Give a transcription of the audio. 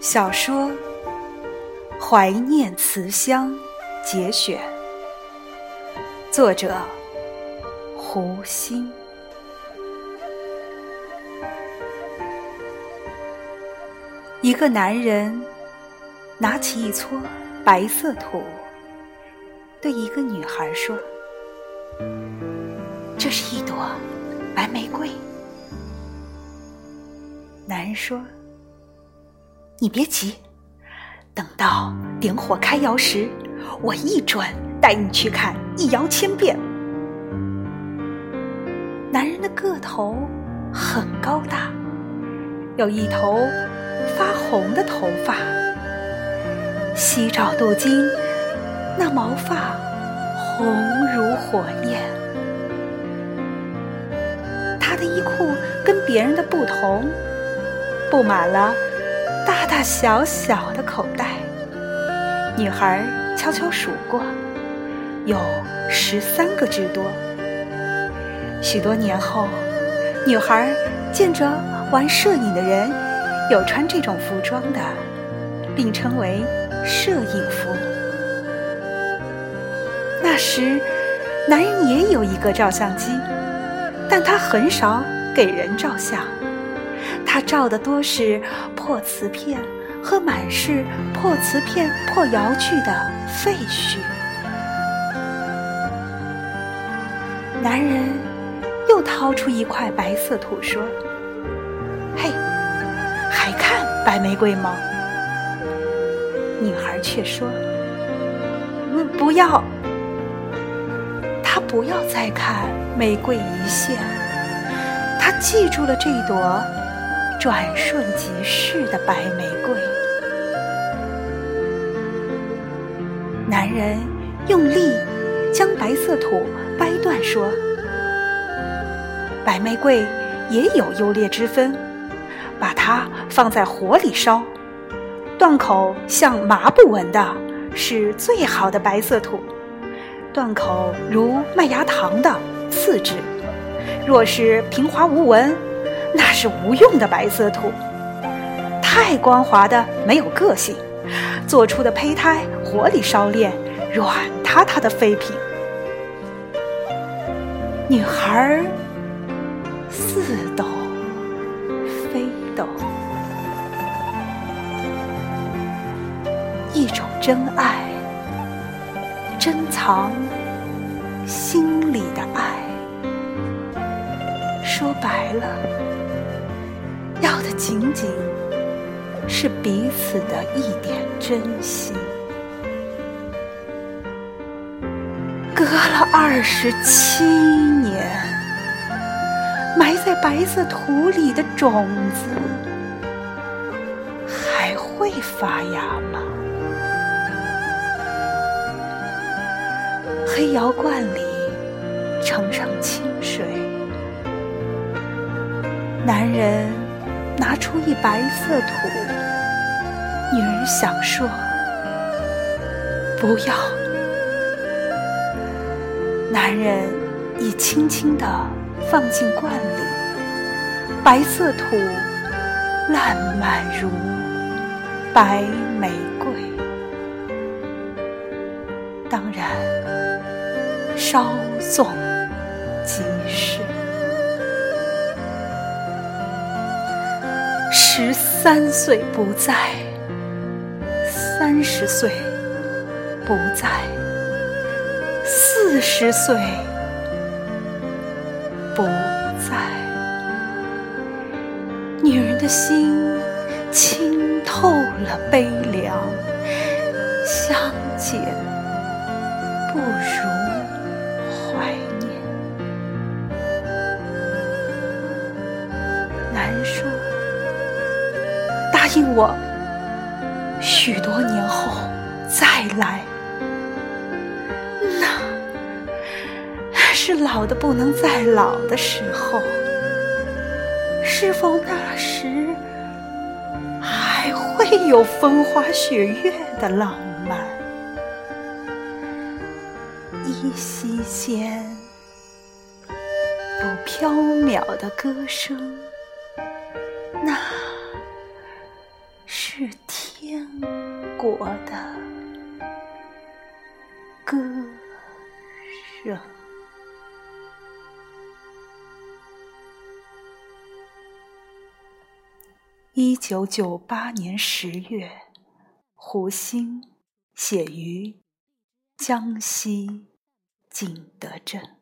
小说《怀念慈乡》节选，作者胡心。一个男人拿起一撮白色土，对一个女孩说：“这是一朵白玫瑰。”男人说。你别急，等到点火开窑时，我一准带你去看一窑千变。男人的个头很高大，有一头发红的头发，夕照镀金，那毛发红如火焰。他的衣裤跟别人的不同，布满了。大大小小的口袋，女孩悄悄数过，有十三个之多。许多年后，女孩见着玩摄影的人有穿这种服装的，并称为“摄影服”。那时，男人也有一个照相机，但他很少给人照相。他照的多是破瓷片和满是破瓷片、破窑具的废墟。男人又掏出一块白色土说：“嘿，还看白玫瑰吗？”女孩却说：“嗯，不要。”他不要再看玫瑰一线，他记住了这朵。转瞬即逝的白玫瑰。男人用力将白色土掰断，说：“白玫瑰也有优劣之分，把它放在火里烧，断口像麻布纹的，是最好的白色土；断口如麦芽糖的，次之；若是平滑无纹。”那是无用的白色土，太光滑的没有个性，做出的胚胎火里烧炼，软塌塌的废品。女孩似懂非懂，一种真爱，珍藏心里的爱，说白了。仅仅是彼此的一点真心。隔了二十七年，埋在白色土里的种子还会发芽吗？黑窑罐里盛上清水，男人。拿出一白色土，女人想说：“不要。”男人已轻轻地放进罐里，白色土烂漫如白玫瑰。当然，稍纵即三岁不在，三十岁不在，四十岁不在。女人的心清透了悲凉，相见不如怀念。难说。听我，许多年后再来。那是老的不能再老的时候，是否那时还会有风花雪月的浪漫？依稀间，有飘渺的歌声。那。国的歌声。一九九八年十月，胡心写于江西景德镇。